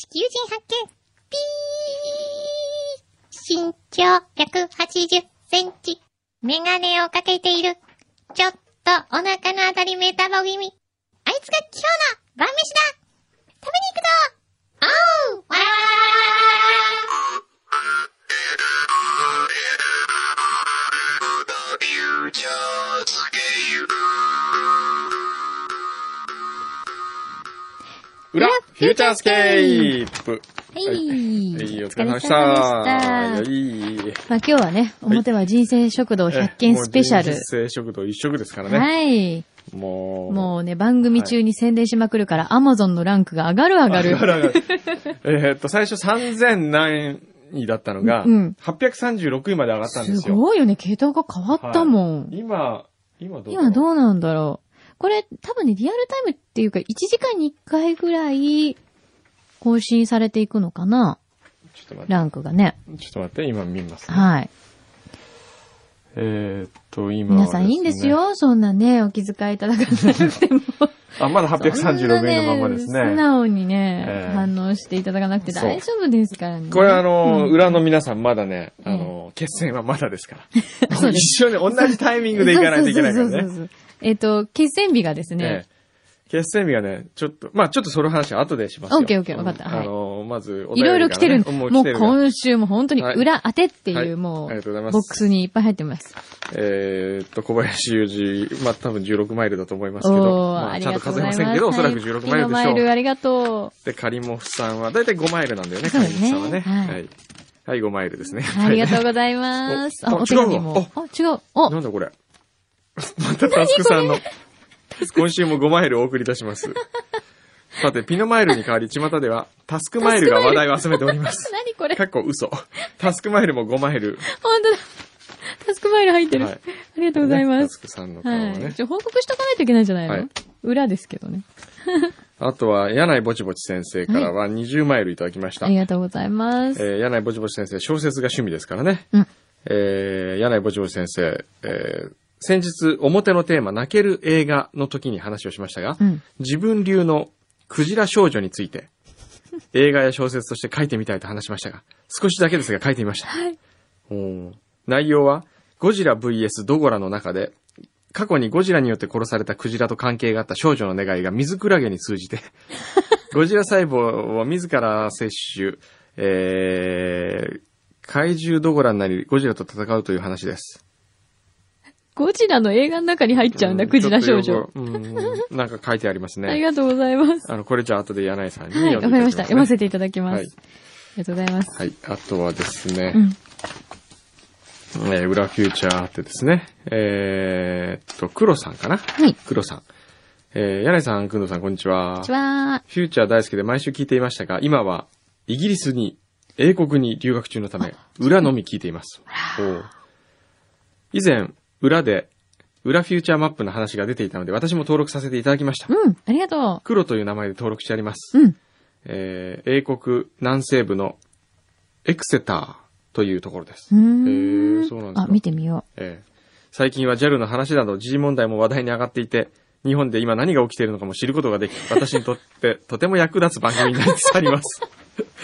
地球人発見ピー身長180センチ。メガネをかけている。ちょっとお腹のあたりメタボ気味。あいつが今日の晩飯だ食べに行くぞおうわー、フューチャースケープーはい。はい、お疲れ様でした。お疲れ様でしたいい。まあ今日はね、表は人生食堂100件スペシャル。人生食堂一食ですからね。はい。もう。もうね、番組中に宣伝しまくるから、アマゾンのランクが上がる上がる。上がる上がる えーっと、最初3000何位だったのが、うん836位まで上がったんですすよ。ごいよね、桁が変わったもん。はい今、今どう今どううなんだろう。これ、多分ね、リアルタイムっていうか、1時間に1回ぐらい、更新されていくのかな？ちょっと待って。ランクがね。ちょっと待って、今見ます、ね。はい。えーっと、今は皆さんいいんです。よ。そんなね、お気遣いいただかなくても。あ、まだ836位のままですそんなね。素直にね、ええ反応していただかなくて大丈夫ですからね。これあの、うん裏の皆さんまだね、あの、決戦はまだですから。一緒に同じタイミングで行かないといけないからね そうそうそう。そうえっと、決戦日がですね、ええ決戦日がね、ちょっと、まあちょっとその話は後でしますよ。オッケーオッケーわかったうんはいあの、まずおいろいろ来てるんもう今週も本当にはい裏当てってはいいうもありがとうございますう、ボックスにいっぱい入ってます。えーっと、小林裕二、まあ多分16マイルだと思いますけど、まあちゃんと数えませんけど。おそらく16マイルでしょマイルう。ありがとで、カリモフさんは、だいたい5マイルなんだよね、カリモフさんはね。はいはい。はい、5マイルですね。う。ありがとうございます。あ、お手紙違うも。わあ、違う。お、なんだこれ。またタスクさんの、今週も5マイルをお送りいたします。さて、ピノマイルに代わり、巷では、タスクマイルが話題を集めております。何これ？かっこ嘘。タスクマイルも5マイル。本当だ。タスクマイル入ってる。はいありがとうございまねタスす。クさんの顔をはねい。。ちょ、報告しとかないといけないんじゃないの、はい裏ですけどね。あとは、柳井ぼちぼち先生からは20マイルいただきました。ありがとうございます。えー、柳井ぼちぼち先生、小説が趣味ですからね。うんえー、柳井ぼちぼち先生、えー、先日、表のテーマ、泣ける映画の時に話をしましたが、うん。自分流のクジラ少女について、映画や小説として書いてみたいと話しましたが、少しだけですが書いてみました。はい。内容は、ゴジラ VS ドゴラの中で、過去にゴジラによって殺されたクジラと関係があった少女の願いが水クラゲに通じて、ゴジラ細胞を自ら摂取、えー、怪獣ドゴラになり、ゴジラと戦うという話です。ゴジラの映画の中に入っちゃうんだ、うクジラ少女。なんか書いてありますね。ありがとうございます。あの、これじゃあ後で柳井さんにはい、読んでいわかりました。読ませていただきます。はいありがとうございます。はい。あとはですね、うん。えー裏フューチャーってですね、えーっと、黒さんかな？はい。黒さん。えー、柳井さん、くんどさん、こんにちは。こんにちは。フューチャー大好きで毎週聞いていましたが、今はイギリスに、英国に留学中のため、裏のみ聞いています。おう以前、裏で、裏フューチャーマップの話が出ていたので、私も登録させていただきました。うん、ありがと黒という名前で登録してあります。う。うん。えー英国南西部のエクセターというところです。うーへん。ーそうなんですかあ、見てみよえー最近は JAL の話など時事問題も話題に上がっていて、日本で今何が起きているのかも知ることができ、私にとってとても役立つ番組になりつつあります。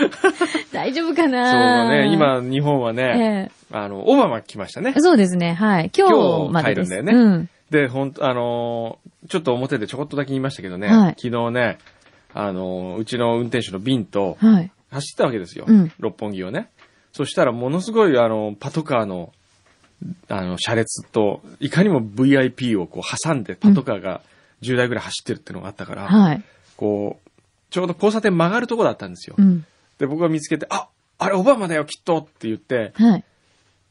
う。大丈夫かそうなね、。今日本はね、えあの、オバマ来ましたねえ。そうですね、はい。今日までです。今日帰るんだうん。で、ほんと、あのーちょっと表でちょこっとだけ言いましたけどね、はい昨日ね、あのーうちの運転手のビンとはい。走ったわけですよ。うん六本木をね。そしたらものすごいあの、パトカーの、あの、車列と、いかにも VIP をこう挟んでパトカーが10台ぐらい走ってるっていうのがあったから、はい。こう、ちょうど交差点曲がるとこだったんですよ。うん。で、僕が見つけて、あ、あれオバマだよ、きっとって言って、はい。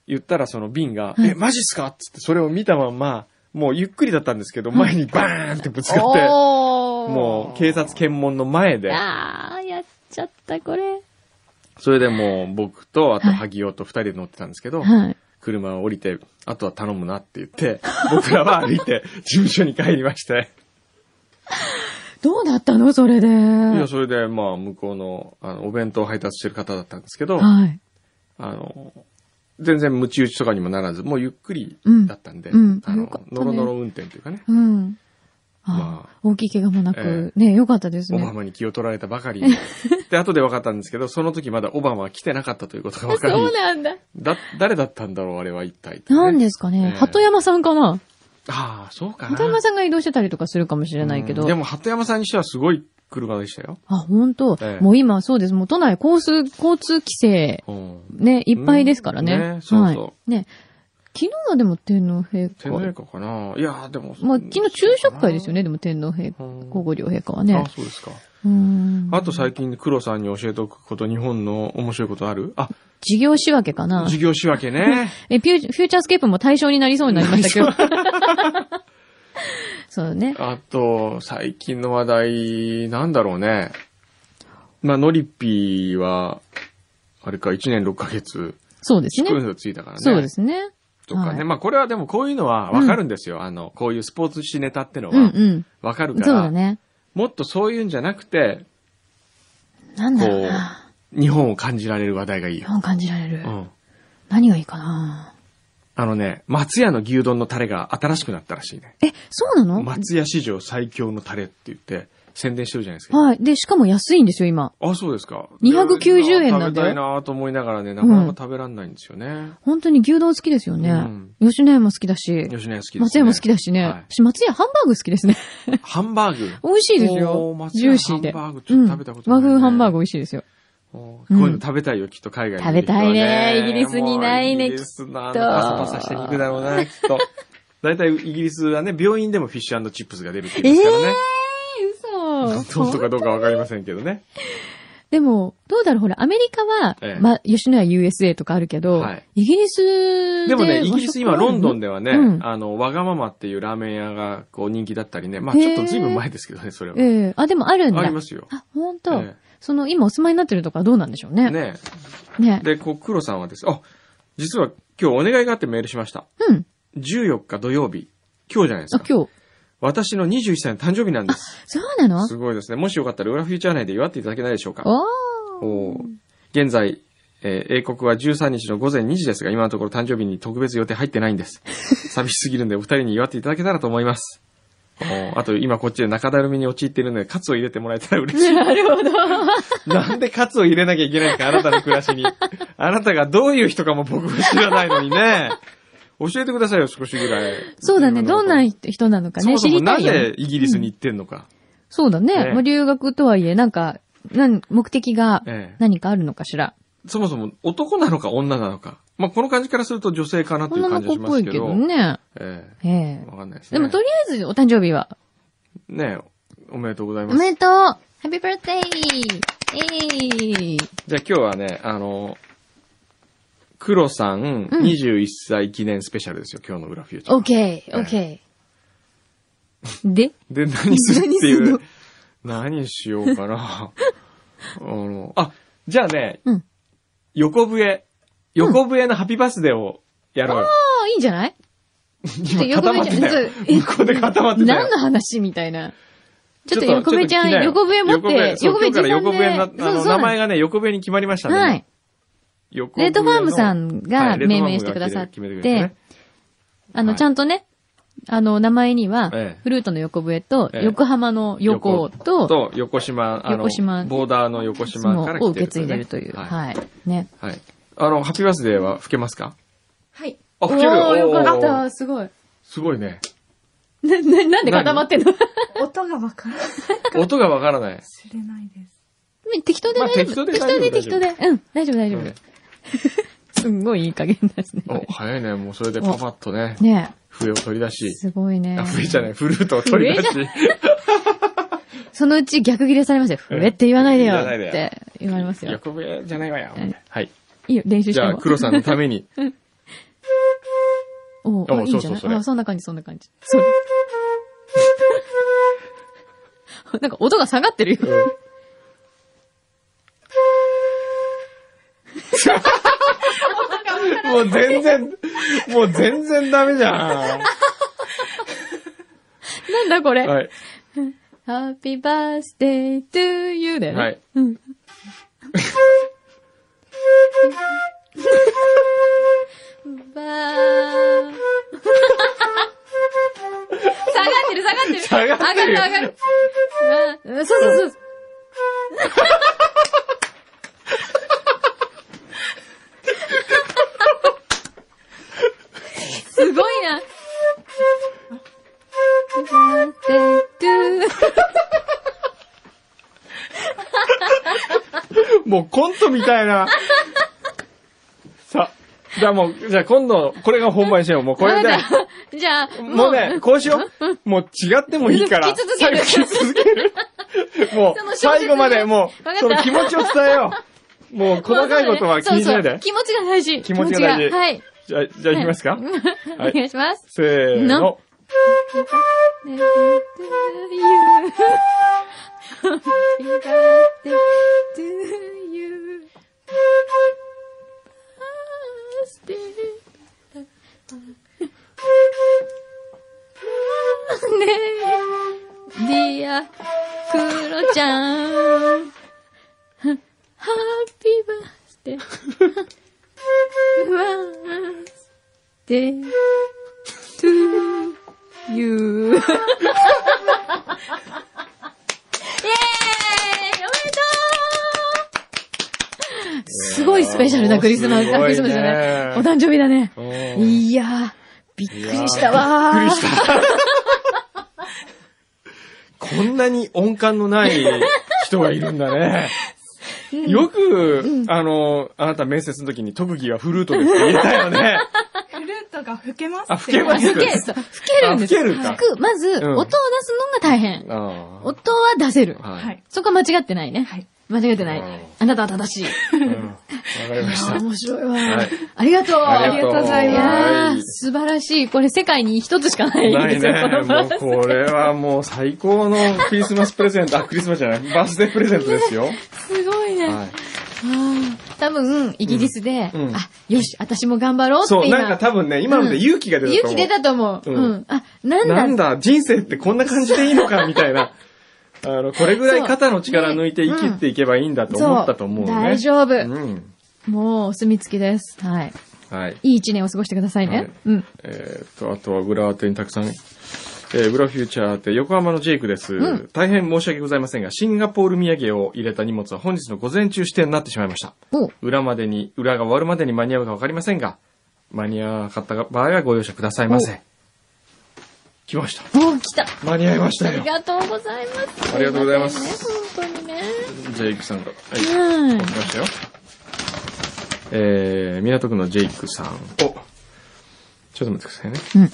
言ったらその瓶が、はい。え、マジっすか？っつって、それを見たまんま、もうゆっくりだったんですけど、前にバーンってぶつかって、もう警察検問の前で、あー、やっちゃった、これ。それでもう僕と、あとはい。萩尾と二人で乗ってたんですけど、はい。車を降りて、あとは頼むなって言って、僕らは歩いて事務所に帰りまして、どうなったの？それで。いや、それで、まあ、向こうの、あの、お弁当を配達してる方だったんですけど、はい。あの、全然ムチ打ちとかにもならず、もうゆっくりだったんで、うんうんあのねノロノロ運転というかね。うん。まあ、大きい怪我もなく、えね、よかったですね。オバマに気を取られたばかり。で、後で分かったんですけど、その時まだオバマは来てなかったということが分かり、そうなんだ。だ、誰だったんだろう、あれは一体、なんですかね。ええ鳩山さんかな？ああ、そうかな。鳩山さんが移動してたりとかするかもしれないけど。うんでも、鳩山さんにしてはすごい車でしたよ。あ、本当、ええもう今そうです。もう都内交通、交通規制、うん。ね、いっぱいですからね。うんねそうそうはい。ね。昨日はでも天皇陛天皇陛下。下かないやーでも。まあ、昨日昼食会ですよね、でも天皇陛下、うん皇后両陛下はねあ、。そうですか。うん。あと最近、黒さんに教えておくこと、日本の面白いことある？あ、事業仕分けかな。授業仕分けね。え、フューチャースケープも対象になりそうになりましたけど。そうね。あと、最近の話題、なんだろうね。まあ、ノリッピーは、あれか、1年6ヶ月、そうですね。ついたからね。そうですね。とかね。はいまあ、これはでもこういうのはわかるんですよ。あの、こういうスポーツ紙ネタってのうんはうん。わかるかそうだら、ね。もっとそういうんじゃなくて、なんだろうこな。日本を感じられる話題がいいよ。日本感じられる。うん。何がいいかな。あのね、松屋の牛丼のタレが新しくなったらしいね。え、そうなの？松屋史上最強のタレって言って宣伝してるじゃないですか。はい。で、しかも安いんですよ、今。あ、そうですか。290円なんだよ食べたいなと思いながらね、なかなか食べらんないんですよね。本当に牛丼好きですよね。うん吉野家も好きだし。吉野家好きです、ね。松屋も好きだしね。はい私、松屋ハンバーグ好きですね。ハンバーグ？美味しいですおよジューシーで。ハンバーグちょっと食べたことないねうん和風ハンバーグ美味しいですよ。こういうの食べたいよ、きっと海外に、食べたいねイギリスにないねもうイギリスのあのパサパサした肉だろうな、きっと。大体イギリスはね、病院でもフィッシュチップスが出るって言うんですからね。え嘘。本当かどうかわかりませんけどね。でも、どうだろう、ほら、アメリカは、ええまあ、吉野家 USA とかあるけど、はいイギリスででもね、イギリス今ロンドンでではね、うんあの、わがままっていうラーメン屋がこう人気だったりね。まあちょっとずいぶん前ですけどね、それは。ええあ、でもあるんだ。ありますよ。あ、本当、えその、今お住まいになってるとかどうなんでしょうね。ねね。で、こう、黒さんはです。あ、実は今日お願いがあってメールしました。うん。14日土曜日。今日じゃないですあ、か。今日。私の21歳の誕生日なんです。そうなの？すごいですね。もしよかったら、裏フューチャー内で祝っていただけないでしょうか？おー。おー現在、えー英国は13日の午前2時ですが、今のところ誕生日に特別予定入ってないんです。寂しすぎるんで、お二人に祝っていただけたらと思います。おーあと、今こっちで中だるみに陥っているので、カツを入れてもらえたら嬉しい。なるほど。なんでカツを入れなきゃいけないんですか？あなたの暮らしに。あなたがどういう人かも僕は知らないのにね。教えてくださいよ、少しぐらい。そうだね。どんな人なのかね、そもそもなん知りたいよね。でイギリスに行ってんのか。そうだね。ねまあ留学とはいえ、なんか、なん目的がええ何かあるのかしら。そもそも男なのか女なのか。まあ、この感じからすると女性かなという感じが女の子っしますけど。ぽいけどね。ええええわかんないですね。でもとりあえずお誕生日は？ねおめでとうございます。おめでとうハッピーバースデーえいじゃあ今日はね、あの、黒さんうん21歳記念スペシャルですよ、今日の裏フューチャー。オッケー、オッケー。で？で、何するっていう。何しようかな。あの、あ、じゃあね、うん横笛、横笛のハッピーバースデーをやろうよ。ああ、いいんじゃない？今固まってたよ。え向こうで固まってたよ。何の話みたいな。ちょっと横笛ちゃん、横笛持って、横笛、そう今日から横笛の、名前がね、横笛に決まりましたね。はい。レッドファームさんが命名してくださってあの、はいちゃんとね、あの、名前にはええ、フルートの横笛と、ええ横浜の横と、と、横島、あの、横島ボーダーの横そ島から来てる、のを受け継いでるという。はい。はい。ね。はい。あの、ハッピーバースデーは吹けますか？はい。あ、吹けるおーよかった。すごい。すごいね。な、な、なんで固まってんの？音がわからない。音がわからない。知れないです。適当でまあ大丈夫。適当で適当で、適当で。うん、大丈夫、大丈うん夫。すんごいいい加減ですね。お、早いね。もうそれでパパッとね、ね笛を取り出し。すごいねあ、。笛じゃない、フルートを取り出し。笛 そのうち逆切れされますよ。ええ笛って言わないでよって言われますよ。横笛じゃないわようん。はい。いいよ、練習しても。じゃあ、黒さんのために。おおおいいんじゃない？そんな感じ、そんな感じ。そう。なんか音が下がってるよ。もう全然、もう全然ダメじゃん。なんだこれ？はい。Happy birthday to you だよね。はい。うん。ばー。下がってる、下がってる。下がってる上がる、上がる。うんそうそうそう。もうコントみたいな。さあ、じゃあもう、じゃあ今度、これが本番にしよう。もうこれで。じゃあ、もうね、こうしよう。もう違ってもいいから。吹き続ける最後吹き続ける。もう、最後までもう、その気持ちを伝えよう。もう細かいことは気にしないで。気持ちが大事。気持ちが大事はい。じゃあ、じゃあ行きますか？お願いします。せーのの。ディア、クロちゃん。ハッピーバースデー。バースデー。to you. イェーイおめでとうすごいスペシャルなクリスマス、ねクリスマスだね。お誕生日だね。うんいやー、びっくりしたわー。びっくりした。こんなに音感のない人がいるんだね。よく、あの、あなた面接の時に特技はフルートですって言えたよね。フルートが吹けますあ吹けます吹け、吹けるんですあ吹けるか吹く、まず、ん音を出すのが大変。あ音は出せる。あ。は。はいい。そこは間違ってないね。はい間違ってないうん。あなたは正しい。うんわかりました。面白いわ。はいありがとう。ありがとうございます素晴らしい。これ世界に一つしかないないですよ。こね。もうこれはもう最高のクリスマスプレゼント、あ、クリスマスじゃない、バースデープレゼントですよ。すごいね。はい。多分、イギリスで、うんうんあ、よし、私も頑張ろうってそう、今。なんか多分ね、今ので勇気が出たと思う。勇気出たと思う。ううんん。あ、なんだ。なんだ、人生ってこんな感じでいいのか、みたいな。あの、これぐらい肩の力抜いて生きていけばいいんだと思ったと思うね。そう大丈夫うん。もう、お墨付きです。はい。はい。いい一年を過ごしてくださいね。はいうん。えーっと、あとは裏当てにたくさん、えー、裏フューチャーって横浜のジェイクです、ん大変申し訳ございませんが、シンガポール土産を入れた荷物は本日の午前中指定になってしまいました。お裏までに、裏が終わるまでに間に合うかわかりませんが、間に合わなかった場合はご容赦くださいませ。来ました。お、来た。間に合いましたありよ。がとうございます。ありがとうございますね、本当にね。ジェイクさんが。はい。はい。来ましたよ。えー、港区のジェイクさん。おちょっと待ってくださいね。うん。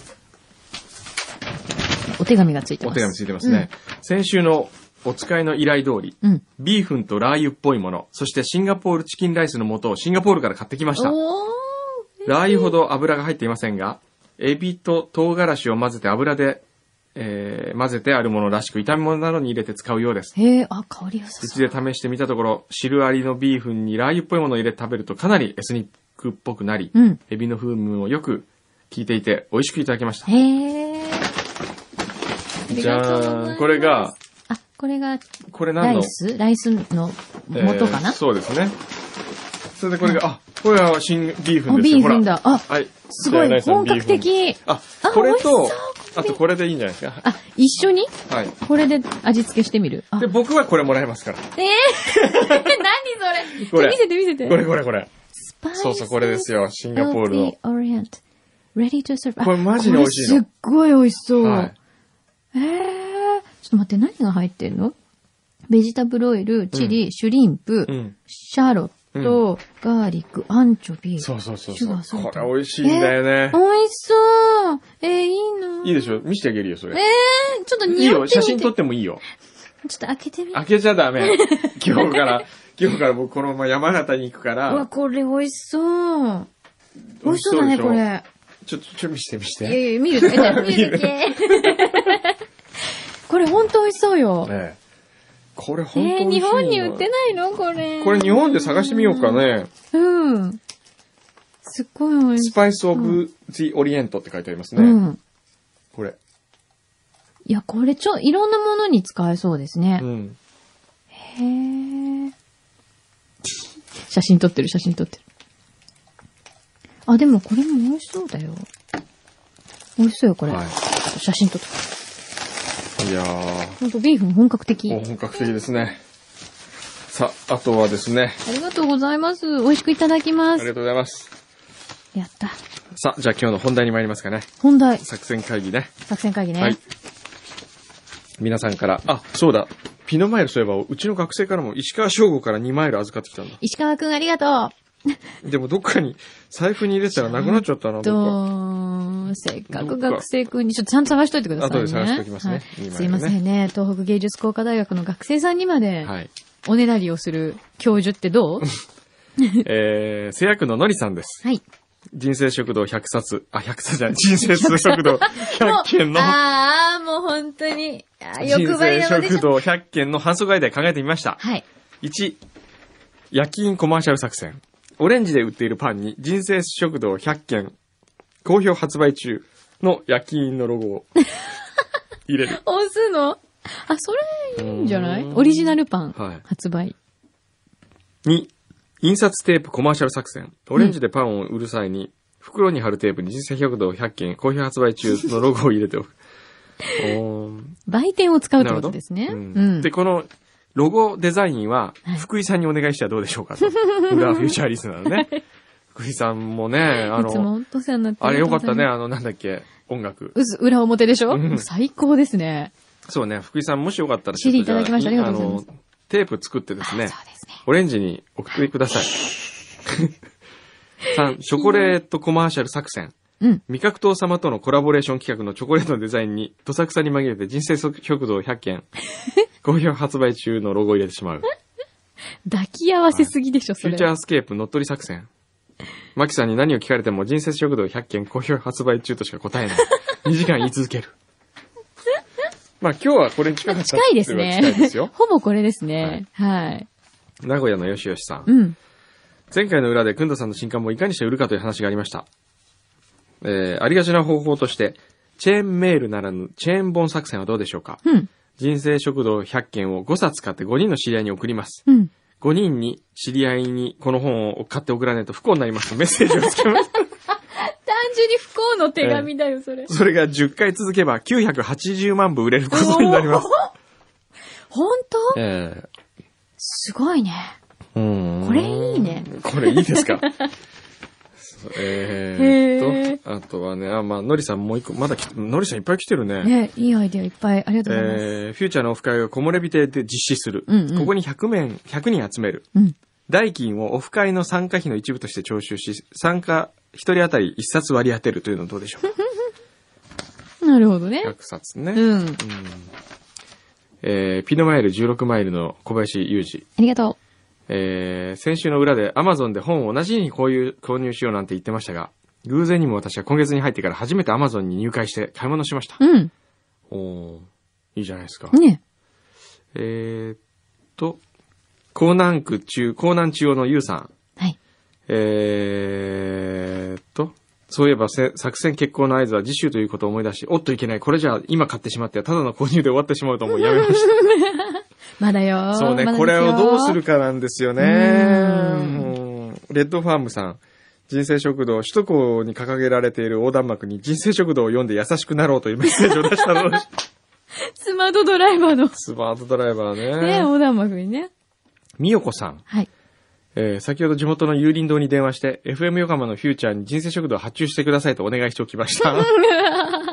お手紙がついてます。お手紙ついてますね。先週のお使いの依頼通り、うん。うん。ビーフンとラー油っぽいもの、そしてシンガポールチキンライスの素をシンガポールから買ってきました。おー。ラー油ほど油が入っていませんが、エビと唐辛子を混ぜて油で、えー、混ぜてあるものらしく炒め物などに入れて使うようです。へえ、あ、香り良さうち。で試してみたところ、汁ありのビーフンにラー油っぽいものを入れて食べるとかなりエスニックっぽくなり、うん。エビの風味もよく効いていて美味しくいただきました。へえ。じゃーん、これが、、あ、これがこれ何の？ライス？ライスの元かな、えーそうですね。それでこれが、あ、これは新ビーフンあ、ですよ。ビーフンだ。あ。はい。すごい、本格。的。あ、あこれと あとこれでいいんじゃないですか？あ、一緒に？はい。これで味付けしてみる？あで、、僕はこれもらいますから。えー、何それ？これ見せて見せて。これこれこれ。スパイスそうそう、これですよ。シンガポールの。Ready to serve. あこれマジに美味しいのすっごい美味しそう。はい。えー、ちょっと待って、何が入ってんの？ベジタブルオイル、チリ、シュリンプ、うん。シャロット、ガーリック、アンチョビ。そうそうそうシュそう。ガーソルトこれ美味しいんだよね美。味しそう。えー、いいないいでしょ？見せてあげるよ、それ。えー、ちょっといいよ、匂ってみて。写真撮ってもいいよ。ちょっと開けてみ開けちゃダメ。今日から、今日から僕このまま山形に行くかうわ、ら、これ美味しそう。美味しそうだね、これ。ちょ、ちょ、ちょ、見せて見せいやて。いや、見るだ。見るだけ。これほんと美味しそうよ。ねえこれえ本当にー、日本に売ってないの？これ。これ日本で探してみようかね。うん。すっごい美味しスパイスオブ・ジ・オリエントって書いてありますい。うね。ん。これ。いや、これちょ、いろんなものに使えそうですねう。ん。へー。写真撮ってる、写真撮ってる。あ、でもこれも美味しそうだよ。美味しそうよ、これ。はい。写真撮っていやー、ほんとビーフも本格的。本格的ですね。さあ、あとはですね、ありがとうございます。美味しくいただきます。ありがとうございます。やった。さあ、じゃあ今日の本題に参りますかね。本題、作戦会議ね。作戦会議ね。はい。皆さんから、あ、そうだ。ピノマイルそういえば、うちの学生からも石川翔吾から2マイル預かってきたんだ。石川くんありがと でもどっかに財布に入れてたらなくなっちゃったな。と、せっかく学生くんにちょっとちゃんと探しといてくださいね。後で探しておきますねはいすいませんね。東北芸術工科大学の学生さんにまで、はい。おねだりをする教授ってどう？えー、製薬ののりさんです。はい。人生食堂100冊、あ、100冊じゃない、人生食堂100件の、ああ、もう本当に、欲張り生なのでしょ。食堂100件の反則アイデア考えてみました。はい。1、夜勤コマーシャル作戦。オレンジで売っているパンに人生食堂100件、好評発売中の夜勤のロゴを入れる。押すの？あ、それいいんじゃない？うーんオリジナルパンはい発売。2、印刷テープコマーシャル作戦。オレンジでパンを売る際に、袋に貼るテープに人生食堂100件、好評発売中のロゴを入れておく。お ー売店を使うってことですね。ううんん。で、このロゴデザインははい、福井さんにお願いしてはどうでしょうかと。裏フューチャーリスナーのね。福井さんもね、あの、あれよかったね、ああの、なんだっけ、音楽。うず、裏表でしょ、うん最高ですね。そうね、福井さんもしよかったら、CD いただきましたありがとうございますあの、テープ作ってですねあ、そうですね。オレンジに送ってください。3、チョコレートコマーシャル作戦。うん。味覚糖様とのコラボレーション企画のチョコレートのデザインに、どさくさに紛れて人生食堂100件、好評発売中のロゴを入れてしまう。抱き合わせすぎでしょ、それ。フューチャースケープ乗っ取り作戦。マキさんに何を聞かれても人生食堂100件好評発売中としか答えない。2時間言い続ける。まあ今日はこれに近かった近いですね。近いですよ。ほぼこれですね。はい。名古屋のよしよしさん。うん。前回の裏で、くんどさんの新刊もいかにして売るかという話がありました。えー、ありがちな方法として、チェーンメールならぬチェーン本作戦はどうでしょうか？うん。人生食堂100件を5冊買って5人の知り合いに送ります。うん。5人に知り合いにこの本を買って送らないと不幸になりますとメッセージをつけます。単純に不幸の手紙だよ、それ。それが10回続けば980万部売れることになります。本当？えすごいね。ー、うんこれいいね。これいいですか？えーっと、あとはね、あ、まあ、のりさんもう一個、まだ来て、のりさんいっぱい来てるね。ね、いいアイデアいっぱいありがとうございます。えー、フューチャーのオフ会を木漏れ日亭で実施する。うんうんここに100名、100人集める。うん。代金をオフ会の参加費の一部として徴収し、参加1人当たり1冊割り当てるというのはどうでしょう なるほどね。100冊ね。うん。えー、ピノマイル16マイルの小林裕二。ありがとえー、先週の裏で Amazon で本を同じ日にこういう購入しようなんて言ってましたが、偶然にも私は今月に入ってから初めて Amazon に入会して買い物しました。う。うん。おーいいじゃないですか。ね。えーっと、江南区中、江南中央のゆうさん。はい。えーっと、そういえばせ作戦決行の合図は次週ということを思い出し、おっといけない、これじゃあ今買ってしまってはただの購入で終わってしまうと思うやめました。まだよ。そうね、まこれをどうするかなんですよね。レッドファームさん。人生食堂、首都高に掲げられている横断幕に人生食堂を読んで優しくなろうというメッセージを出したの。スマートドライバーの。スマートドライバーね、ね。横断幕にね。みよこさん。はい。えー先ほど地元の有林堂に電話して、FM 横浜のフューチャーに人生食堂を発注してくださいとお願いしておきました。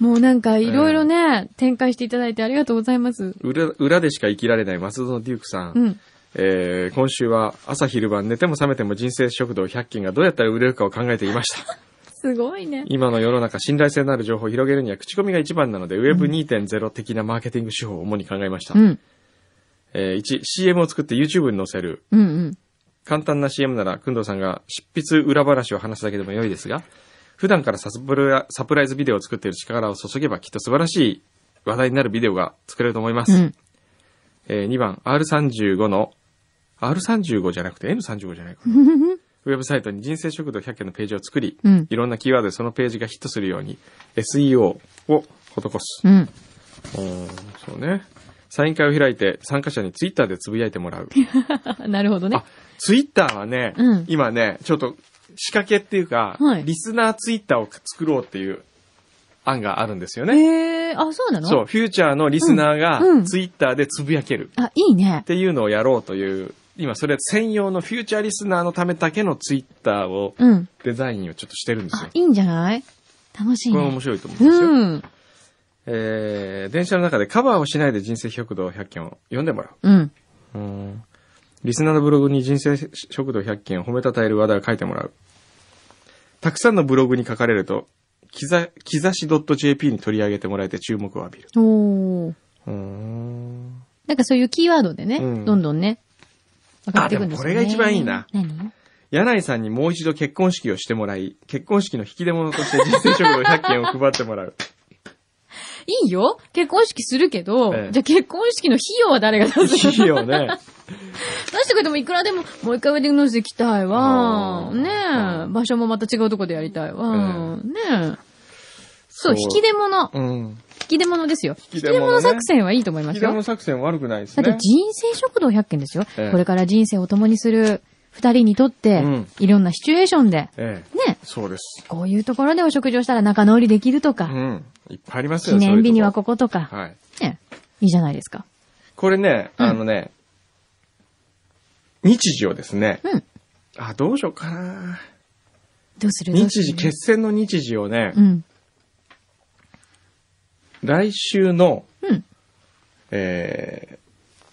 もうなんかいろいろね、展開していただいてありがとうございます。裏裏でしか生きられない松戸のデュークさん。うん。えー今週は朝昼晩寝ても覚めても人生食堂100件がどうやったら売れるかを考えていました。すごいね。今の世の中信頼性のある情報を広げるには口コミが一番なので、Web2.0 的なマーケティング手法を主に考えました。うん。えー1、CM を作って YouTube に載せる。うんうん。簡単な CM なら、くんどうさんが執筆裏話を話すだけでも良いですが、普段からサプラサプライズビデオを作っている力を注げばきっと素晴らしい話題になるビデオが作れると思います。うん。えー2番、R35 の、R35 じゃなくて N35 じゃないかな。ウェブサイトに人生食堂100件のページを作り、うんいろんなキーワードでそのページがヒットするように SEO を施す。うん。そうね。サイン会を開いて参加者にツイッターでつぶやいてもらう。なるほどねあ。、ツイッターはね、うん今ね、ちょっと仕掛けっていうか、はいリスナーツイッターを作ろうっていう案があるんですよね。へえ、あ、そうなの？そう、フューチャーのリスナーがうんうんツイッターでつぶやけるあ、いいねっ。ていうのをやろうという、今それ専用のフューチャーリスナーのためだけのツイッターを、うん。デザインをちょっとしてるんですよ、。あいいんじゃない？楽しいね。これ面白いと思うんですよ。うん。えー、電車の中でカバーをしないで人生食堂100件を読んでもらうん。う。うんリスナーのブログに人生食堂100件を褒めたたえる話題を書いてもらう。たくさんのブログに書かれると、きざ、きざし .jp に取り上げてもらえて注目を浴びる。おー。うーん。なんかそういうキーワードでね、うんどんどんね、分かっていくんですよね。これが一番いいな何？柳井さんにもう一度結婚式をしてもらい、結婚式の引き出物として人生食堂100件を配ってもらう。いいよ結婚式するけど、ええじゃあ結婚式の費用は誰が出すいいよね。出してくれてもいくらでも、もう一回ウェディングノース行きたいわ。あーねえ。場所もまた違うとこでやりたいわ。ねえ。そう、そう引き出物。うん。引き出物ですよ。引き出引き出物ね物作戦はいいと思いますよ引き出物。作戦悪くないですだってね。人生食堂100件ですよ。ええこれから人生を共にする二人にとって、うんいろんなシチュエーションで、ええ。ね、そうです。こういうところでお食事をしたら仲直りできるとか、うん。いっぱいありますよ記念日にはここことか、はい。ね、いいじゃないですか。これね、うんあのね、日時をですね、うん。あ、どうしようかな。どうする？日時、決戦の日時をね、うん。来週の、うん。えー、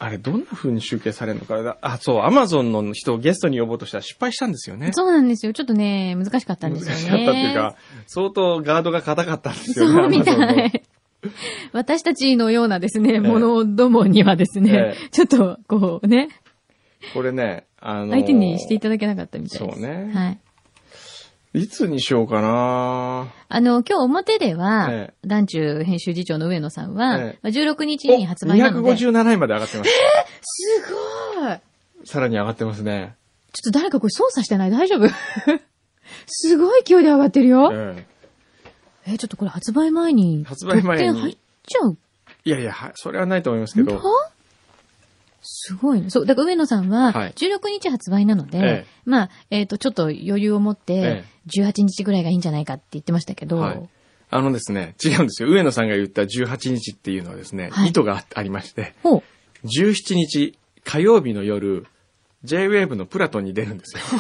あれ、どんな風に集計されるのかな？あ、そう、アマゾンの人をゲストに呼ぼうとしたら失敗したんですよね。そうなんですよ。ちょっとね、難しかったん難ですよね。しかったっていうか、相当ガードが硬かったんですそよね。うみたい。私たちのようなですね、えものどもにはですね、えちょっと、こうね、これね、あのー相手にしていただけなかったみたいです。そうねはい。いつにしようかな。あの、今日表では、え団中編集次長の上野さんは、えまあ16日おに発売なので、す257位まで上がってます。ごい。さらに上がってますね。ちょっと誰かこれ操作してない？大丈夫？すごい勢いで上がってるよ。ええ、ちょっとこれ発売前に、発売前に。特典入っちゃう？えいやいや、はそれはないと思いますけどすごいね。そう、だから上野さんは、はい16日発売なので、ええまあ、えっ、と、ちょっと余裕を持ってえ、18日ぐらいがいいんじゃないかって言ってましたけど、はい。あのですね、違うんですよ。上野さんが言った18日っていうのはですね、はい意図があありまして、ほう。17日火曜日の夜、J-Wave のプラトンに出るんですよ。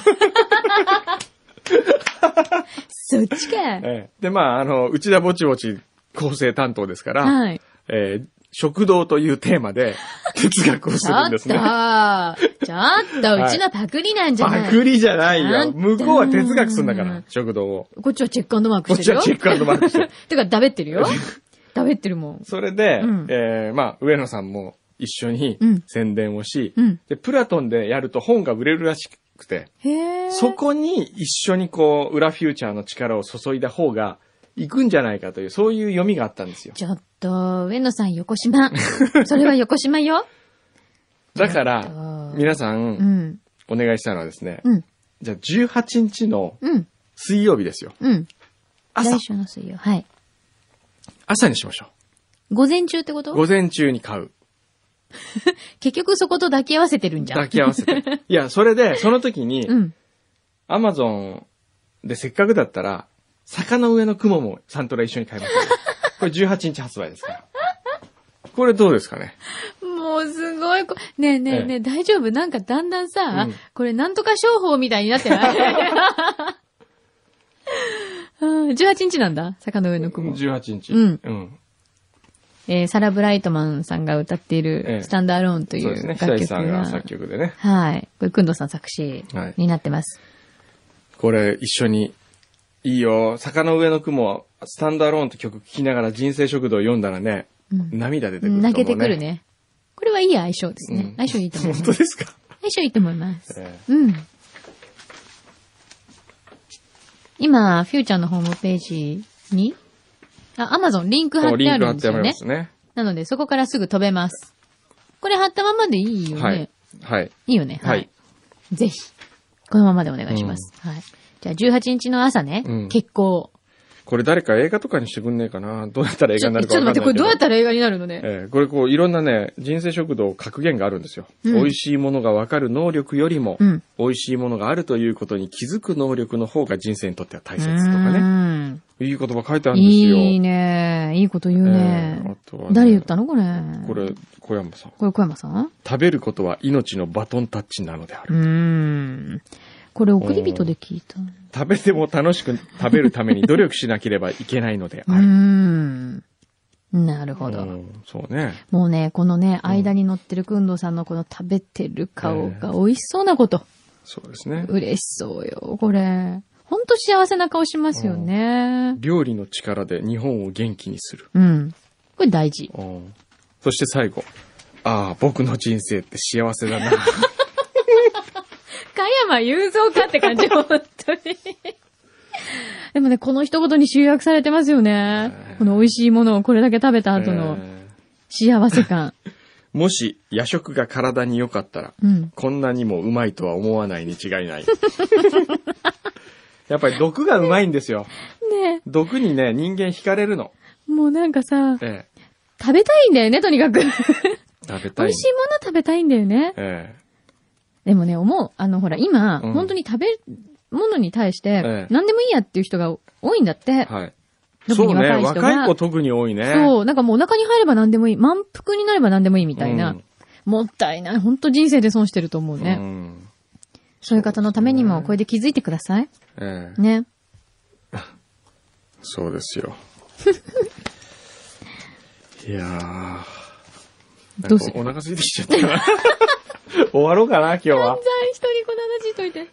そっちか。ええで、まあ、あの、内田ぼちぼち構成担当ですから、はい。えー食堂というテーマで 哲学をすちょっと、るんですね。ちょっと、うちのパクリなんじゃない、パクリじゃないよ。向こうは哲学すんだから、食堂を。こっちはチェックマークこっしてるよ。ちはチェックマークしてる。てか、だべってるよ。だべってるもん。それで、うんえーまあ、上野さんも一緒にうん宣伝をし、うん。で、プラトンでやると本が売れるらしくて。そこに一緒にこう、裏フューチャーの力を注いだ方が行くんじゃないかという、そういう読みがあったんですよ。ちょっと、上野さん横島。それは横島よ。だからと、皆さ、うんん。お願いしたのはですね、うん。じゃあ18日のうん。水曜日ですよ。うん。朝来、週の水曜。はい。朝にしましょ午前中ってこう。と？午前中に買う。結局そこと抱き合わせてるんじゃん。抱き合わせて。いや、それで、その時に、うん。アマゾンでせっかくだったら、坂の上の雲もサントラ一緒に買います、これ18日発売ですから。これどうですかね？もうすごいこ。ねえねえねえ、え大丈夫？なんかだんだんさ、うんこれなんとか商法みたいになってない？うん ?18 日なんだ？坂の上の雲。?18 日。うんうん。えーサラ・ブライトマンさんが歌っていえる、えスタンドアローンというそうですね。楽曲久石さんがが。作曲でね。はい。これ、くんどさん作詞はいになってます。これ一緒に、いいよ。坂の上の雲、スタンドアローンって曲聴きながら人生食堂を読んだらね、うん涙出てくるね。泣けてくる。ね。これはいい相性ですね。うん相性いいと思います。本当ですか、相性いいと思います。えうん。今、フューチャーのホームページに、あ、アマゾンリンクえ貼ってあリンク貼ってあるんですよね。りますね。なので、そこからすぐ飛べます。これ貼ったままでいいよね。はい。はい。いいよね。はい。ぜひ。このままでお願いします。はい。じゃあ、18日の朝ね、うん結構。これ誰か映画とかにしてくんねえかな？どうやったら映画になるかちょっと待って、これどうやったらら映画になるのね？ええこれこう、いろんなね、人生食堂格言があるんですよ。うん美味しいものがわかる能力よりも、うん。美味しいものがあるということに気づく能力の方が人生にとっては大切とかうね。ん。いい言葉書いてあるんですよ。いいね。いいこと言うね。えーあとはね誰言ったのこれ？これ、小山さん。これ小山さん？食べることは命のバトンタッチなのであうる。ーん。これ送り人で聞いた。食べても楽しく食べるために努力しなければいけないのである。ん。なるほど。うんそうね。もうね、このね、間に乗ってるくんどうさんのこの食べてる顔が美味しそうなこと。そうですね。嬉しそうよ、これ。ほんと幸せな顔しますよね。料理の力で日本を元気にする。うん。これ大事。うんそして最後。ああ、僕の人生って幸せだな。加山雄三かって感じ、本当に。でもね、この一言に集約されてますよね。この美味しいものをこれだけ食べた後のえ幸せ感。ー もし夜食が体に良かったら、うん。こんなにもうまいとは思わないに違いない。やっぱり毒がうまいんですよ。ね毒にね、人間惹かれるの。もうなんかさ、え食べたいんだよね、とにかく。え食べたい。美味しいもの食べたいんだよね。えでもね、思う。あの、ほら、今、うん本当に食べ物に対してええ、何でもいいやっていう人が多いんだってえ。はい。特にそうね、若い人が若い子特に多いね。そう、なんかもうお腹に入れば何でもいい。満腹になれば何でもいいみたいな。うんもったいない。本当人生で損してると思うね。うんそういう方のためにも、これで気づいてください。ええね。そうですよ。いやー。どうする？お腹空いてきちゃったな。終わろうかな、今日は。じゃあ一人この話しといて。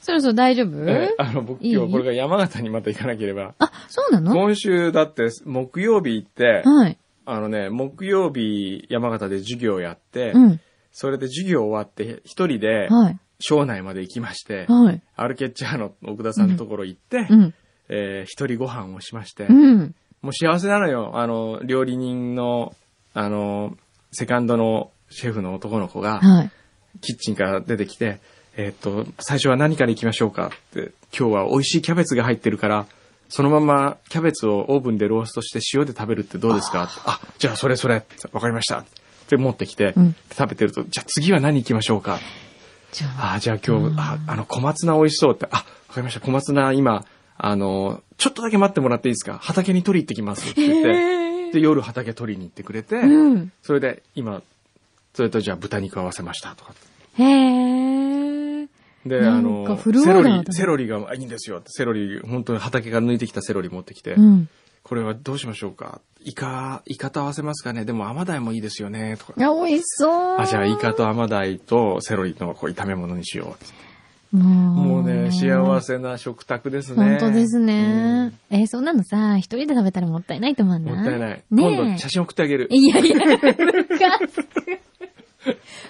そろそろ大丈夫、ええあの、僕今日これが山形にまた行かなければ。あ、そうなの？今週だって木曜日行って、はい。あのね、木曜日山形で授業やって、うん。それで授業終わって一人ではい。省内まで行きまして、はい。アルケッチャーの奥田さんのところ行って、うん。えー一人ご飯をしまして、うん。もう幸せなのよ。あの、料理人の、あの、セカンドのシェフの男の子が、はい。キッチンから出てきて、えーっと、最初は何から行きましょうかって、今日は美味しいキャベツが入ってるから、そのままキャベツをオーブンでローストして塩で食べるってどうですか？あじゃあそれそれ、わかりました。って持ってきて、うん。食べてると、じゃあ次は何行きましょうか？じゃあ、あじゃあ今日、あ、あの、小松菜美味しそうって、あ、わかりました。小松菜今、あの、ちょっとだけ待ってもらっていいですか？畑に取り行ってきますって言って、で、夜畑取りに行ってくれて、うん。それで今、それとじゃあ豚肉合わせましたとか。へー。で、あの、セロリ、セロリがあいいんですよ。セロリ、本当に畑から抜いてきたセロリ持ってきて、うん。これはどうしましょうかイカ、イカと合わせますかねでも甘鯛もいいですよねとか。あ、美味しそう。あ、じゃあイカと甘鯛とセロリのこう炒め物にしよう。もう。もうね、幸せな食卓ですね。本当ですうねん。えーそんなのさ、一人で食べたらもったいないと思うんだ。もったいない。ね今度写真送ってあげる。いやいや、ムカつく。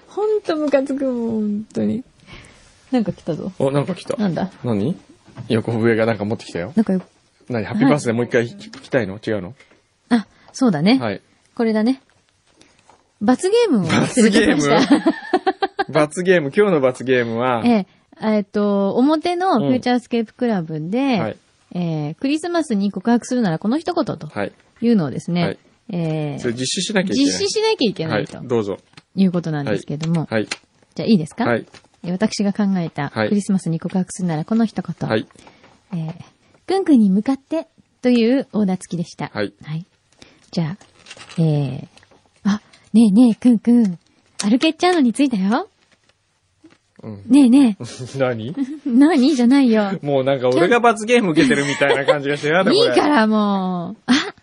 ほんとムカつくもん、本当に。なんか来たぞ。お、なんか来た。なんだ？何？横笛がなんか持ってきたよ。なんかよ、何？ハッピーバースデーもう一回聞きたいの？違うの？あ、そうだね。はい。これだね。罰ゲームを罰ゲーム？罰ゲーム、今日の罰ゲームは、ええ、えっと、表のフューチャースケープクラブで、はいえークリスマスに告白するならこの一言とはい。いうのをですね、はいえーそれ実施しなきゃいけない。実施しなきゃいけないとはい。どうぞ。いうことなんですけども、はい。じゃあいいですか、はい。えー私が考えたはいクリスマスに告白するならこの一言。はい。えー、くんくんに向かってというオーダー付きでした。はい。はい。じゃあ、えー、あ、ねえねえ、くんくん。アルケッチャーノに着いたよ。うん。ねえね何え。何？じゃないよ。もうなんか俺が罰ゲーム受けてるみたいな感じがしてやだ。いいからもう。あ、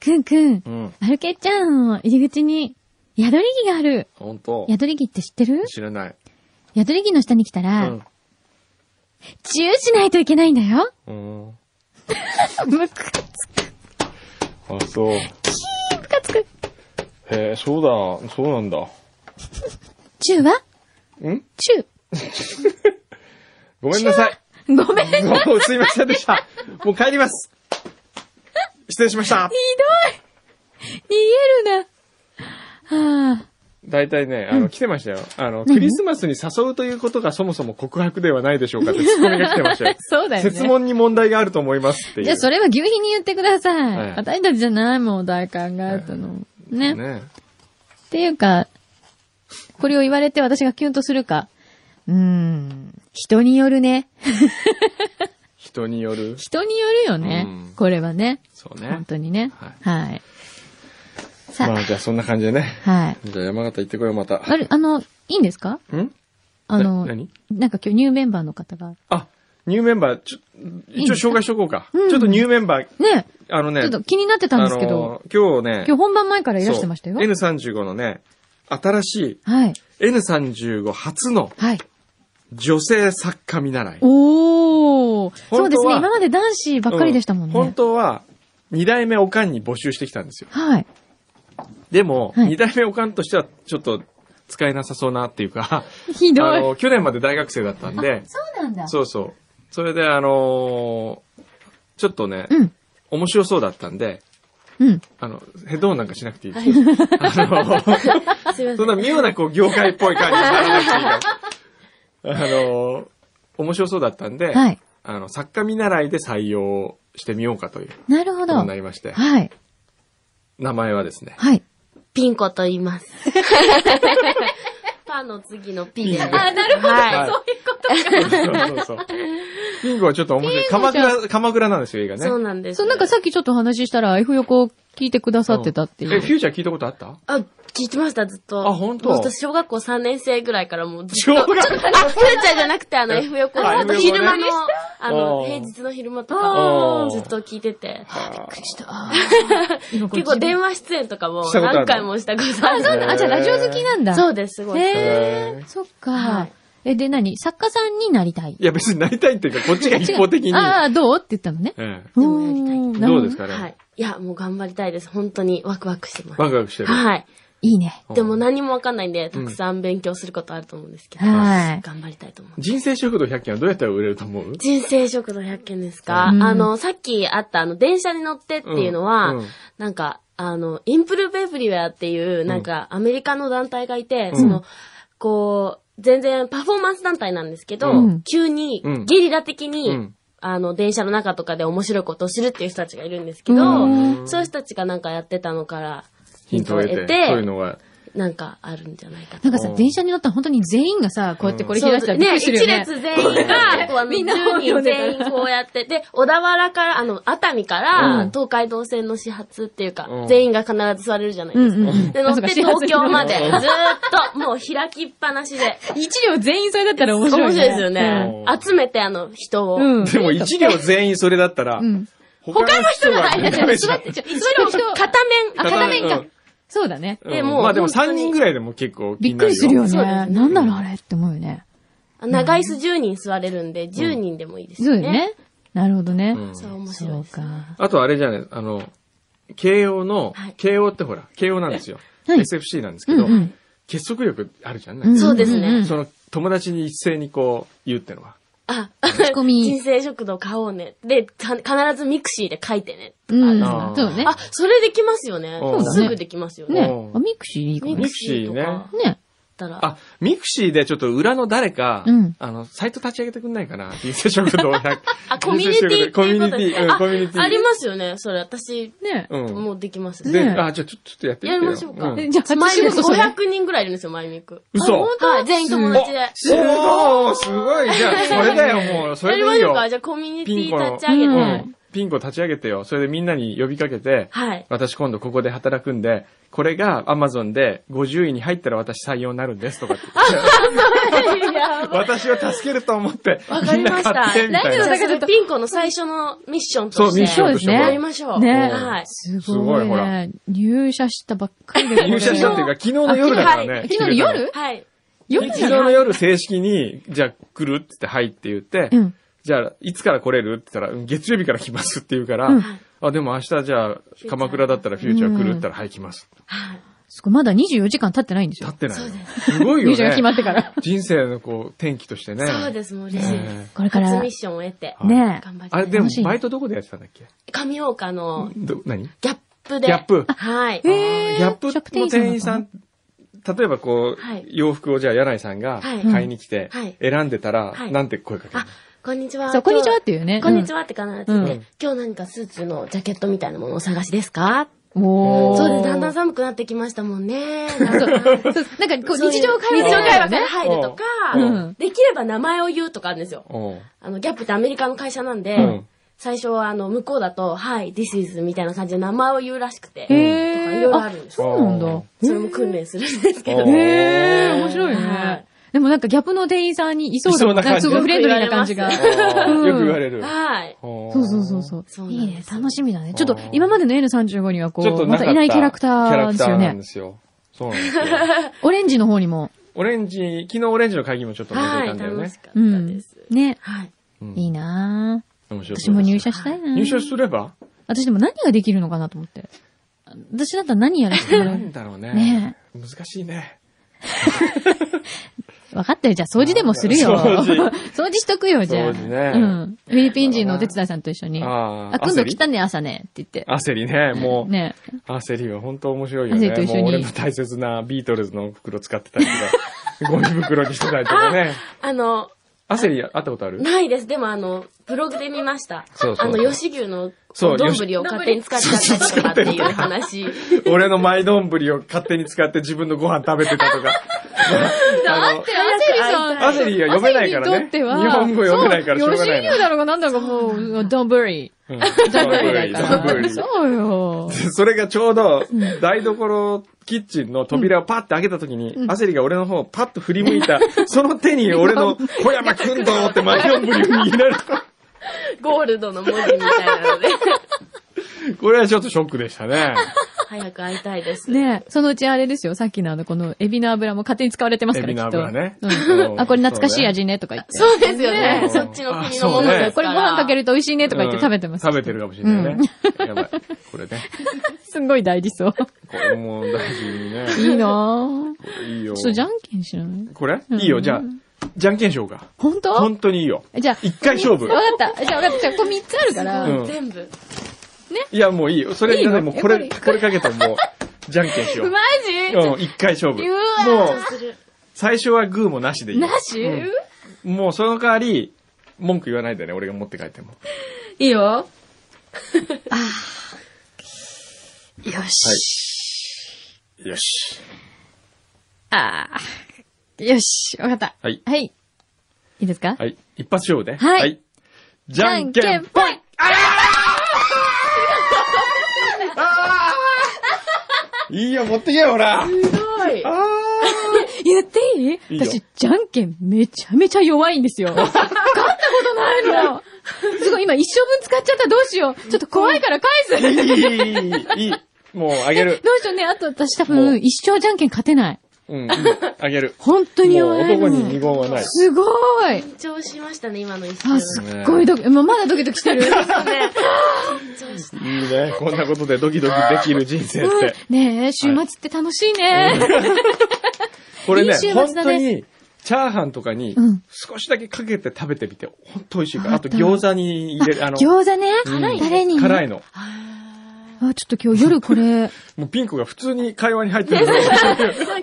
くんくん。うん。アルケッチャーノの入り口に宿り木がある。本当宿り木って知ってる？知らない。宿り木の下に来たうら、ん。チューしないといけないんだよ。うん。むく、あ、そう。むかつく。へえ、そうだ。そうなんだ。チューはん？チュ ごめんなさい。ー。ごめん。ひどい。すいませんでした。もう帰ります。失礼しました。逃げるな。はあ。大体ね、あの、来てましたよ。あの、クリスマスに誘うということがそもそも告白ではないでしょうかってツッコミが来てましたよ。そうだよね。質問に問題があると思いますっていう。じゃあそれは牛皮に言ってください。はい私たちじゃないもん、大考えたの。ね。ね。っていうか、これを言われて私がキュンとするか。うーん、人によるね。人による。人によるよね。うんこれはね。そうね本。当にね。ははい。さあ、まあじゃあそんな感じでね。はい。じゃあ山形行ってこようまた。あれ、あの、いいんですか？ん？あの、な何？なんか今日ニューメンバーの方が。あ、ニューメンバー、ちょ、一応紹介しとこうか。うんちょっとニューメンバー、ね、あのね、ちょっと気になってたんですけど、今日ね、今日本番前からいらしてましたよそう。N35 のね、新しいはい。N35 初のはい。女性作家見習い。おー。そうですね。今まで男子ばっかりでしたもんね。う本当は、二代目おかんに募集してきたんですよ。はい。でも、はい二代目おかんとしてはちょっと使えなさそうなっていうか、ひどい。あの、去年まで大学生だったんで、そうなんだ。そうそう。それであのーちょっとね、うん。面白そうだったんで、うん。あの、ヘッドホンなんかしなくていいです。あの、すいませ。そんなん妙なこう業界っぽい感じにならなくていいから。あの、面白そうだったんで、はい。あの、作家見習いで採用してみようかというなるほど。になりまして、はい。名前はですね、はい。ピンコと言います。パの次のピンであ、なるほど。はいそういうことか。そうそうそう。ピンクはちょっと面白い。鎌倉、鎌倉なんですよ、映画ね。そうなんです。そう、なんかさっきちょっと話したら F 横聞いてくださってたっていえ、う。フューチャー聞いたことあった？あ、聞いてました、ずっと。あ本当？もう私、小学校3年生ぐらいからもうずっと。小学校？あ、フューチャーじゃなくて、あの、F 横あの、あと昼間の、あの、平日の昼間とあか、ーずっと聞いてて。あ 結構電話出演とかも何回もしたことある。ーあ、じゃあラジオ好きなんだ。そうです、すごい。へへえ、そっか。はいえ、で何？作家さんになりたい？いや、別になりたいっていうか、こっちが一方的に。ああ、どう？って言ったのね。えでもやりたいうんえどうですかね、はい。いや、もう頑張りたいです。本当にワクワクしてます。ワクワクしてる。はい。いいね。でも何もわかんないんで、たくさん勉強することあると思うんですけど、はい。頑張りたいと思う。人生食堂100件はどうやったら売れると思う？人生食堂100件ですか、うん。あの、さっきあったあの、電車に乗ってっていうのは、うん。うんなんか、あの、インプルーブエブリウェアっていう、なんか、アメリカの団体がいて、うん。その、こう、全然パフォーマンス団体なんですけど、うん。急にうん、ゲリラ的に、うん。あの、電車の中とかで面白いことをするっていう人たちがいるんですけど、うん。そういう人たちがなんかやってたのから、ヒントを得て、そういうのは。なんかあるんじゃないかとなんかさう、ん電車に乗ったら本当に全員がさ、こうやってこれ開したらびっくりするよね。一列全員が、みんな10人全員こうやって、で、小田原から、あの、熱海かうらん、東海道線の始発っていうかう、ん全員が必ず座れるじゃないですか。で、乗って東京まで、ずっと、もう開きっぱなしで。一両全員それだったら面白いね。面白いですよねう。ん集めて、あの、人を。うん。でも一両全員それだったら、うん。他の人がいやダメじゃん。座って一応、片面、あ、片面かうん。そうだね。うんでもうまあでも3本当に人ぐらいでも結構気びっくになるりするよね。そうですねなんだろうあれって思うよね。長椅子10人座れるんで、10人でもいいですよね。そうよね。なるほどね。うんそう、面そう白いです。か。あとあれじゃない、あの、慶応のはい、慶応ってほら、慶応なんですよ。はい SFC なんですけど、うんうん。結束力あるじゃん。うんそうですねんんんその友達に一斉にこう言うってのは。あ、口コミ人生食堂買おうね。で、か必ずミクシーで書いてね。うん。そうね。あ、それできますよねそう。だねすぐできますよね。あ、ミクシーいいかもね。ミクシーねね。だったら。あ、ミクシーでちょっと裏の誰か、うんあの、サイト立ち上げてくんないかな人生食堂100。あ、コミュニティっていうことコミュニティ、うん、あコミュニティ。ありますよね。それ、私、ね。うん。もうできます。で、ねあ、じゃあちょ、ちょっとやってみてよ。やりましょうかんえじゃあ、マイミク初仕事それ500人ぐらいいるんですよ、マイミク。嘘はい、全員友達で。すごいすごいじゃあ、それだよ、もう。そやれでいいよ。りましょうか。じゃあ、コミュニティ立ち上げて。うんピンコ立ち上げてよ。それでみんなに呼びかけて、はい。私今度ここで働くんで、これが Amazon で50位に入ったら私採用になるんですとかって私を助けると思って、わかりましたみんな買ってみたいラジオな。じゃあ、それピンコの最初のミッションとして。そうミッションとしてそうですねやりましょう。ねはい。すすごごいいほらね。入社したばっかりで。入社したっていうか、昨日の夜だからね。はい昨日の夜？はい。夜昨日の夜正式に、じゃあ来るって言って、はいって言って、うん。じゃあ、いつから来れる？って言ったら、うん月曜日から来ますって言うから、うんあ、でも明日じゃあ、鎌倉だったらフューチャー来るって言ったら、はい、来ます。はい。すごい、まだ24時間経ってないんですよ立っ。てないの。そうですすごいよ入社が決まね。ってから。人生のこう、転機としてね。そうです、もう嬉しいです。えこれから初ミッションを得て。はいね頑張りたい。あれ、でもバイトどこでやってたんだっけ？上岡のど、何？ギギャップで。ャップ。はい。ギャップの店員さん、例えばこう、はい洋服をじゃあ柳井さんがはい買いに来てはい、選んでたら、はいなんて声かけるの？あ、こんにちは。そう、こんにちはっ今ていうね。日こんにちはって必ず言って、うん今日何かスーツのジャケットみたいなものをお探しですか？おー。そうで、だんだん寒くなってきましたもんね。なんかそうなんかこう、日常会話日常会話からね。入るとか、うんできれば名前を言うとかあるんですよ。あの、ギャップってアメリカの会社なんで、うん最初はあの、向こうだと、はい、this is みたいな感じで名前を言うらしくて、とかいろいろあるんですそうなんだ。それも訓練するんですけど。へー、面白いはねい。でもなんかギャップの店員さんにいそうだもんいそうな感じすごいフレンドリーな感じが。よく言われる。はい。そうそうそうそう。いいね。楽しみだね。ちょっと今までの N35 にはこう、またいないキャラクターですよキャラクターなんねで。すよ。そうなんですよ。オレンジの方にも。オレンジ、昨日オレンジの会議もちょっと見てはい、たんだよね楽し。かったうんです。。ね。はい。うんいいなぁ。面白い私も入社したいなぁ入社すれば？私でも何ができるのかなと思って。私だったら何やらせてもらなえるんだろうね。ね難しいね。分かったよ。じゃあ掃除でもするよ。掃除掃除しとくよ、じゃあ。掃除ねうん。フィリピン人のお手伝いさんと一緒に。ああ、今度来たね、朝ね。って言って。焦りね、もう。ね。焦りは本当面白いよね。焦りと一緒にもう俺の大切なビートルズの袋使ってたりとか、ゴミ袋にしてたりとかね。あの、焦り会ったことある？ないです。でもあの、ブログで見ました。そうそうあの、吉牛のそう丼を勝手に使っちゃったりとかっていう話。俺のマイ丼を勝手に使って自分のご飯食べてたとか。あのアセリさん。アセリは読めないからね。日本語読めないからしょうがないのそう吉牛だろうがなんだろうがもう、don't worry. うん don't worry だから。そうよ。それがちょうど、台所、キッチンの扉をパッて開けた時に、アセリが俺の方をパッと振り向いた、その手に俺の 小山くんどうってマイオンブリを握られた。ゴールドの文字みたいなので、これはちょっとショックでしたね。早く会いたいです。ねそのうちあれですよ。さっきのあの、このエビの油も勝手に使われてますから、エビのきっと。油ねうん。あ、これ懐かしい味ね、とか言って。そうですよねね。そっちの国のものですから。これご飯かけると美味しいね、とか言って食べてます。うん食べてるかもしれないね。やばい。これね。すんごい大事そう。これも大事にね。いいなぁ。いいよ。ちょっとじゃんけんしない？これ？いいよ、じゃあ、じゃんけんしようか。本当？本当にいいよ。じゃあ、一回勝負わ。かった。じゃあわかった。じゃあ、これ3つあるから。うん全部。いや、もういいよ。それいいの？でもうこれ、やっぱりこれかけたらもう、じゃんけんしよう。マジ？うん、一回勝負。もう、最初はグーもなしでいい。なし、うんもうその代わり、文句言わないでね、俺が持って帰っても。いいよ。よはし。い。よし。ああ。よし。わかった。はい。はい。いいですか？はい。一発勝負ね。はいじゃんけんぽいいいいよ、持ってけよ、ほらすごい。あ言っていい？いいよ私、じゃんけんめちゃめちゃ弱いんですよ。勝ったことないの。すごい、今一生分使っちゃった。どうしよう。ちょっと怖いから返す。ーいい、いい、いい。もう、あげる。どうしようね。あと私多分、一生じゃんけん勝てない。うん、うんあげる。本当に弱いの。男に二言はない。すごい。緊張しましたね、今の一あ、瞬。すっごいドキ、もうまだドキドキしてる。いいね。こんなことでドキドキできる人生って。ねえ、週末って楽しいね。これねいい週末、本当に、チャーハンとかにうん、少しだけかけて食べてみて、本当美味しいから。あとあと餃子に入れる、あの、餃子ね。うんタレにね。辛いの。あ、ちょっと今日夜これ、もうピンクが普通に会話に入ってる。なんか、なんか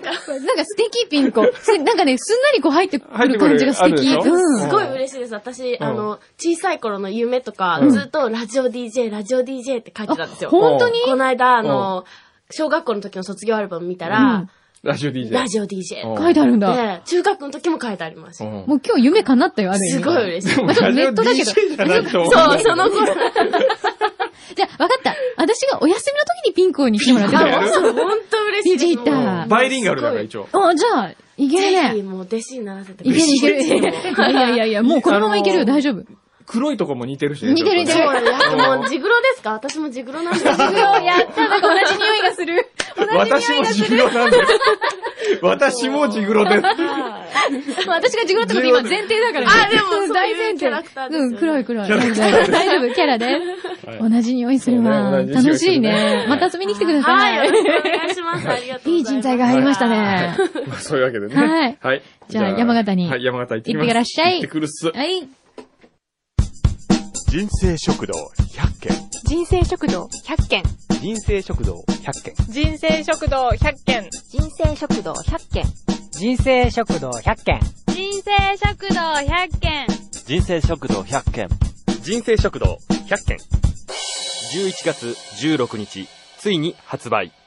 素敵ピンク。すなんかね、すんなりこう入ってくる感じが素敵。うん。すごい嬉しいです。私、んあの、小さい頃の夢とか、うんずっとラジオ DJ、ラジオ DJ って書いてたんですよ。本当に？この間、あの、小学校の時の卒業アルバム見たら、ラジオ DJ。ラジオ DJ うん書いてあるんだ。で、中学の時も書いてあります。うんもう今日夢叶ったよ、ある意味。すごい嬉しい。まあちょっとネットだけど。ラジオ DJ じゃないと思う。そう、その頃。じゃあ、わかった。私がお休みの時にピンクに来てもらってピンクやるた。そう、本当嬉しいです。DJ 行ったうんバイリンガルだから一応。あ、じゃあ、いけるぜひ、ね。もう弟子にならせていけるいける。いや いやいやいや、もうこのままいけるよ、あのー大丈夫。黒いとこも似てるしね。似てる似てるもう、ジグロですか？私もジグロなんですよ。うわやった、なんか同じ匂いがする。私もジグロなんです。私もジグロです。私がジグロってこと今前提だからね。あでも大前提。うん、黒い黒い。大丈夫、キャラで。はい同じ匂いするわ。楽しいねね。また遊びに来てくだはい、さい。よろしくお願いします。ありがとういいございます。人材が入りましたね。まあ そういうわけでね。はいはい。じゃあ山形にはい、山形行ってき行ます。ってらっしゃい行ってくるっす。はい。人生食堂100件人生食堂100件人生食堂100件人生食堂100件人生食堂100件人生食堂100件人生食堂100件人生食堂100件人生食堂100件11月16日ついに発売。